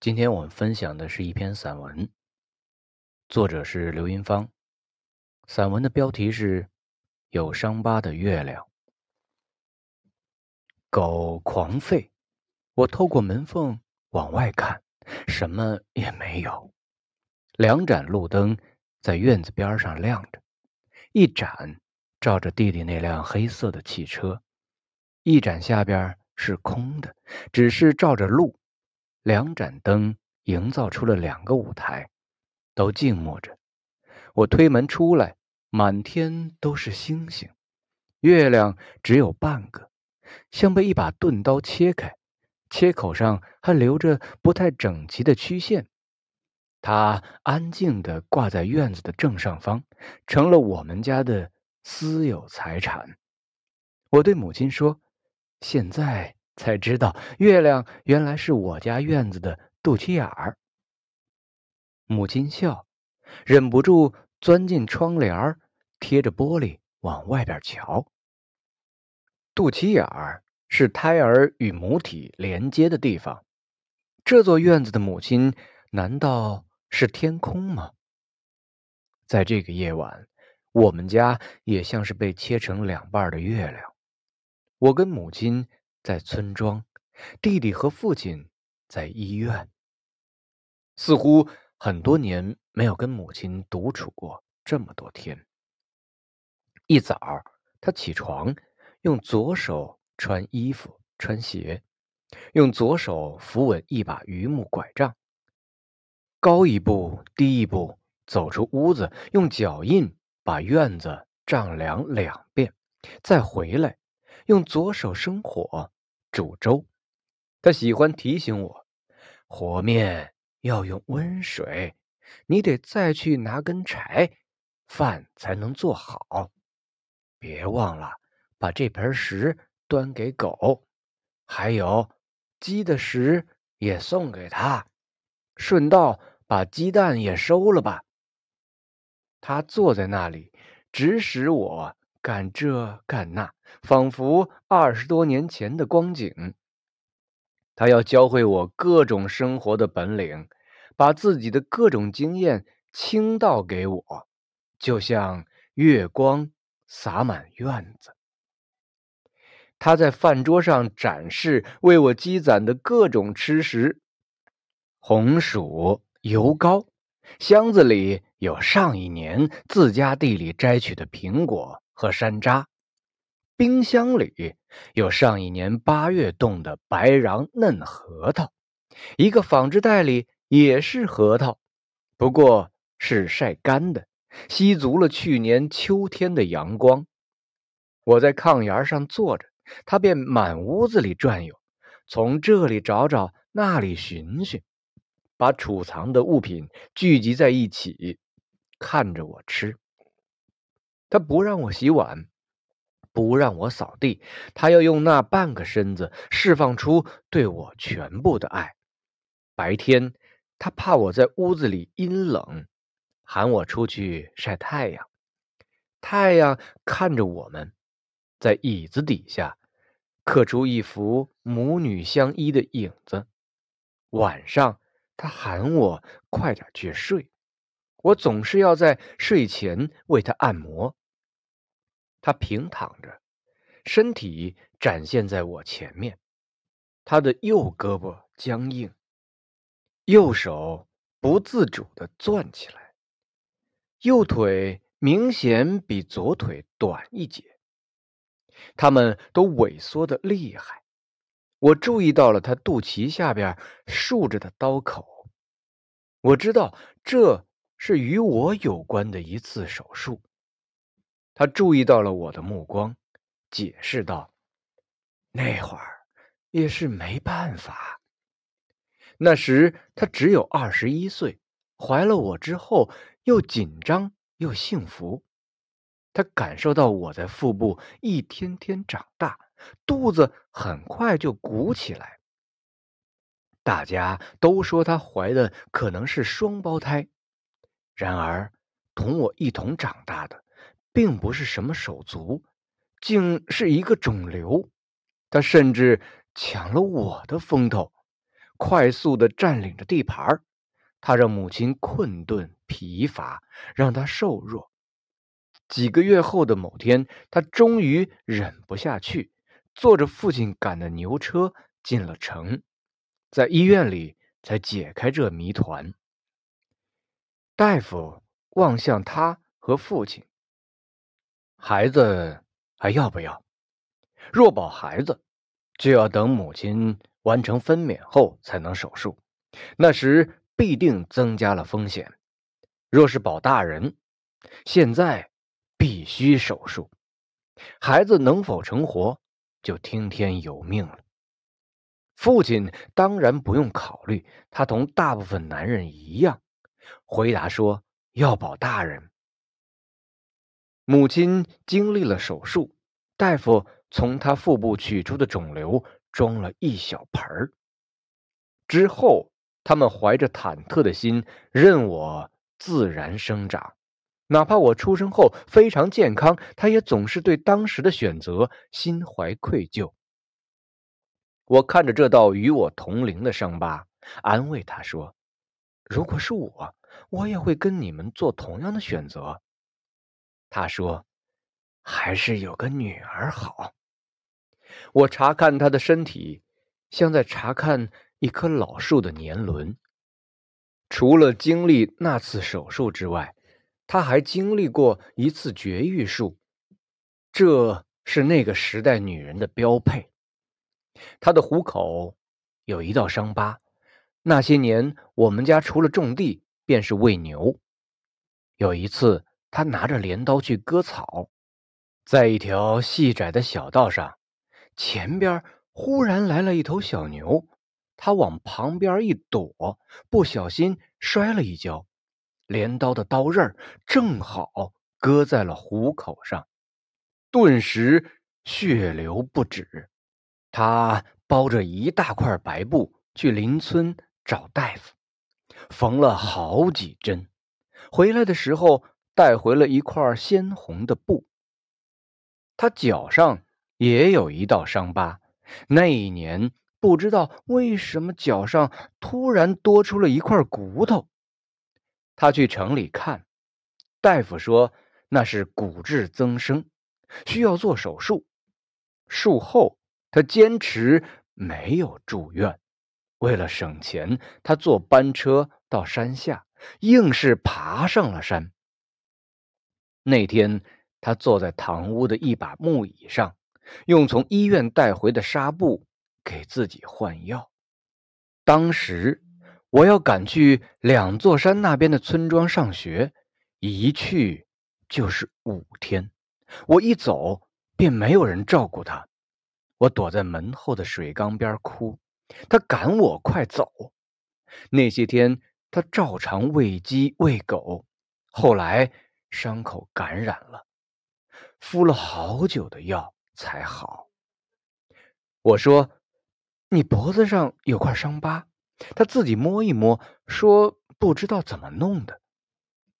今天我们分享的是一篇散文，作者是刘云芳。散文的标题是《有伤疤的月亮》。狗狂吠，我透过门缝往外看，什么也没有。两盏路灯在院子边上亮着，一盏照着弟弟那辆黑色的汽车，一盏下边是空的，只是照着路。两盏灯营造出了两个舞台，都静默着。我推门出来，满天都是星星，月亮只有半个，像被一把钝刀切开，切口上还留着不太整齐的曲线。它安静地挂在院子的正上方，成了我们家的私有财产。我对母亲说：“现在。”才知道月亮原来是我家院子的肚脐眼儿。母亲笑，忍不住钻进窗帘儿，贴着玻璃往外边瞧。肚脐眼儿是胎儿与母体连接的地方。这座院子的母亲难道是天空吗？在这个夜晚，我们家也像是被切成两半的月亮。我跟母亲。在村庄，弟弟和父亲在医院。似乎很多年没有跟母亲独处过这么多天。一早，他起床，用左手穿衣服、穿鞋，用左手扶稳一把榆木拐杖，高一步低一步走出屋子，用脚印把院子丈量两遍，再回来。用左手生火煮粥，他喜欢提醒我，和面要用温水，你得再去拿根柴，饭才能做好。别忘了把这盆食端给狗，还有鸡的食也送给他，顺道把鸡蛋也收了吧。他坐在那里，指使我。干这干那，仿佛二十多年前的光景。他要教会我各种生活的本领，把自己的各种经验倾倒给我，就像月光洒满院子。他在饭桌上展示为我积攒的各种吃食：红薯、油糕，箱子里有上一年自家地里摘取的苹果。和山楂，冰箱里有上一年八月冻的白瓤嫩核桃，一个纺织袋里也是核桃，不过是晒干的，吸足了去年秋天的阳光。我在炕沿上坐着，他便满屋子里转悠，从这里找找，那里寻寻，把储藏的物品聚集在一起，看着我吃。他不让我洗碗，不让我扫地，他要用那半个身子释放出对我全部的爱。白天，他怕我在屋子里阴冷，喊我出去晒太阳。太阳看着我们，在椅子底下刻出一幅母女相依的影子。晚上，他喊我快点去睡，我总是要在睡前为他按摩。他平躺着，身体展现在我前面。他的右胳膊僵硬，右手不自主的攥起来，右腿明显比左腿短一截。他们都萎缩的厉害。我注意到了他肚脐下边竖着的刀口。我知道这是与我有关的一次手术。他注意到了我的目光，解释道：“那会儿也是没办法。那时他只有二十一岁，怀了我之后又紧张又幸福。他感受到我在腹部一天天长大，肚子很快就鼓起来。大家都说他怀的可能是双胞胎，然而同我一同长大的。”并不是什么手足，竟是一个肿瘤。他甚至抢了我的风头，快速的占领着地盘他让母亲困顿疲乏，让他瘦弱。几个月后的某天，他终于忍不下去，坐着父亲赶的牛车进了城，在医院里才解开这谜团。大夫望向他和父亲：“孩子还要不要？若保孩子，就要等母亲完成分娩后才能手术，那时。”必定增加了风险。若是保大人，现在必须手术。孩子能否成活，就听天由命了。父亲当然不用考虑，他同大部分男人一样，回答说要保大人。母亲经历了手术，大夫从她腹部取出的肿瘤装了一小盆儿，之后。他们怀着忐忑的心，任我自然生长。哪怕我出生后非常健康，他也总是对当时的选择心怀愧疚。我看着这道与我同龄的伤疤，安慰他说：“如果是我，我也会跟你们做同样的选择。”他说：“还是有个女儿好。”我查看他的身体，像在查看。一棵老树的年轮。除了经历那次手术之外，他还经历过一次绝育术，这是那个时代女人的标配。他的虎口有一道伤疤，那些年我们家除了种地便是喂牛。有一次，他拿着镰刀去割草，在一条细窄的小道上，前边忽然来了一头小牛。他往旁边一躲，不小心摔了一跤，镰刀的刀刃正好割在了虎口上，顿时血流不止。他包着一大块白布去邻村找大夫，缝了好几针，回来的时候带回了一块鲜红的布。他脚上也有一道伤疤，那一年。不知道为什么脚上突然多出了一块骨头。他去城里看，大夫说那是骨质增生，需要做手术。术后他坚持没有住院，为了省钱，他坐班车到山下，硬是爬上了山。那天他坐在堂屋的一把木椅上，用从医院带回的纱布。给自己换药。当时我要赶去两座山那边的村庄上学，一去就是五天。我一走便没有人照顾他，我躲在门后的水缸边哭。他赶我快走。那些天他照常喂鸡喂狗，后来伤口感染了，敷了好久的药才好。我说。你脖子上有块伤疤，他自己摸一摸，说不知道怎么弄的。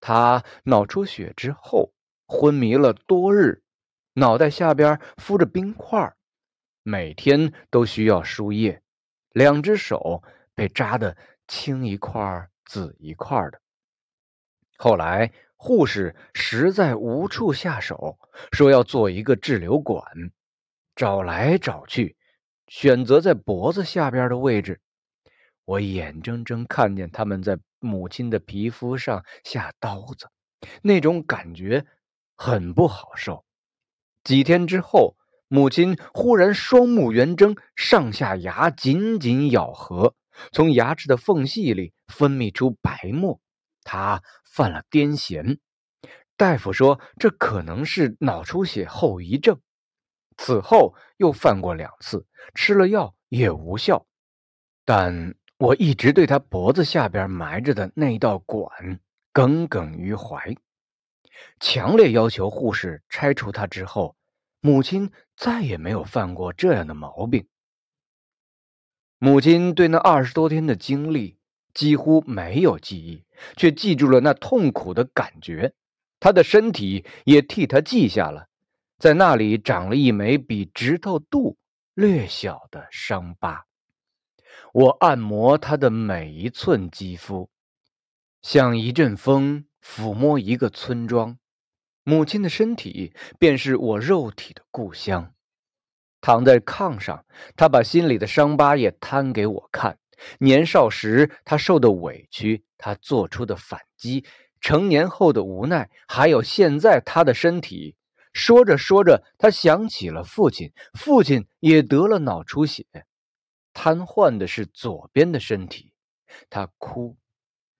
他脑出血之后昏迷了多日，脑袋下边敷着冰块，每天都需要输液，两只手被扎的青一块紫一块的。后来护士实在无处下手，说要做一个滞留管，找来找去。选择在脖子下边的位置，我眼睁睁看见他们在母亲的皮肤上下刀子，那种感觉很不好受。几天之后，母亲忽然双目圆睁，上下牙紧紧咬合，从牙齿的缝隙里分泌出白沫。他犯了癫痫，大夫说这可能是脑出血后遗症。此后又犯过两次，吃了药也无效，但我一直对他脖子下边埋着的那道管耿耿于怀，强烈要求护士拆除它。之后，母亲再也没有犯过这样的毛病。母亲对那二十多天的经历几乎没有记忆，却记住了那痛苦的感觉，他的身体也替他记下了。在那里长了一枚比指头肚略小的伤疤，我按摩他的每一寸肌肤，像一阵风抚摸一个村庄。母亲的身体便是我肉体的故乡。躺在炕上，他把心里的伤疤也摊给我看。年少时他受的委屈，他做出的反击，成年后的无奈，还有现在他的身体。说着说着，他想起了父亲，父亲也得了脑出血，瘫痪的是左边的身体。他哭，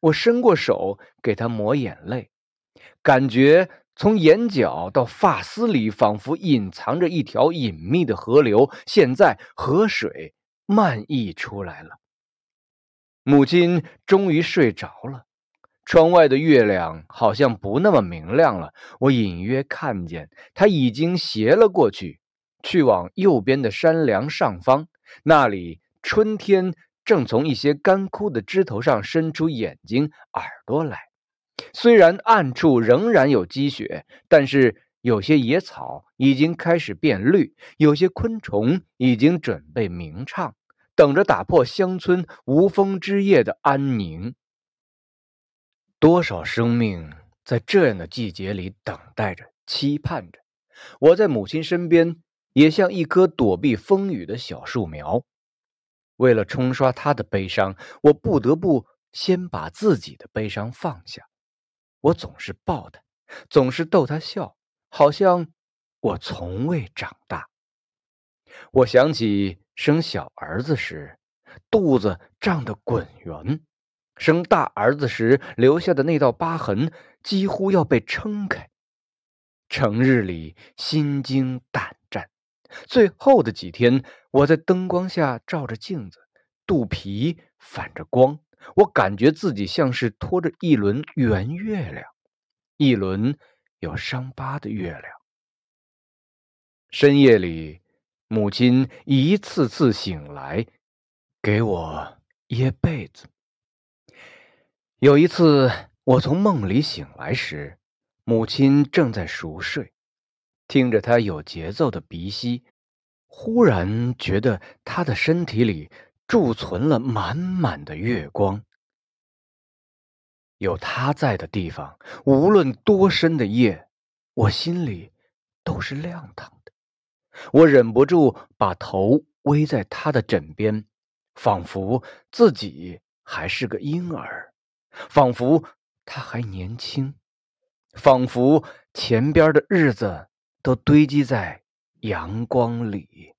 我伸过手给他抹眼泪，感觉。从眼角到发丝里，仿佛隐藏着一条隐秘的河流。现在河水漫溢出来了。母亲终于睡着了，窗外的月亮好像不那么明亮了。我隐约看见她已经斜了过去，去往右边的山梁上方。那里春天正从一些干枯的枝头上伸出眼睛、耳朵来。虽然暗处仍然有积雪，但是有些野草已经开始变绿，有些昆虫已经准备鸣唱，等着打破乡村无风之夜的安宁。多少生命在这样的季节里等待着、期盼着。我在母亲身边，也像一棵躲避风雨的小树苗。为了冲刷她的悲伤，我不得不先把自己的悲伤放下。我总是抱他，总是逗他笑，好像我从未长大。我想起生小儿子时，肚子胀得滚圆；生大儿子时留下的那道疤痕，几乎要被撑开。成日里心惊胆战。最后的几天，我在灯光下照着镜子，肚皮反着光。我感觉自己像是拖着一轮圆月亮，一轮有伤疤的月亮。深夜里，母亲一次次醒来，给我掖被子。有一次，我从梦里醒来时，母亲正在熟睡，听着她有节奏的鼻息，忽然觉得她的身体里。贮存了满满的月光，有他在的地方，无论多深的夜，我心里都是亮堂。我忍不住把头偎在他的枕边，仿佛自己还是个婴儿，仿佛他还年轻，仿佛前边的日子都堆积在阳光里。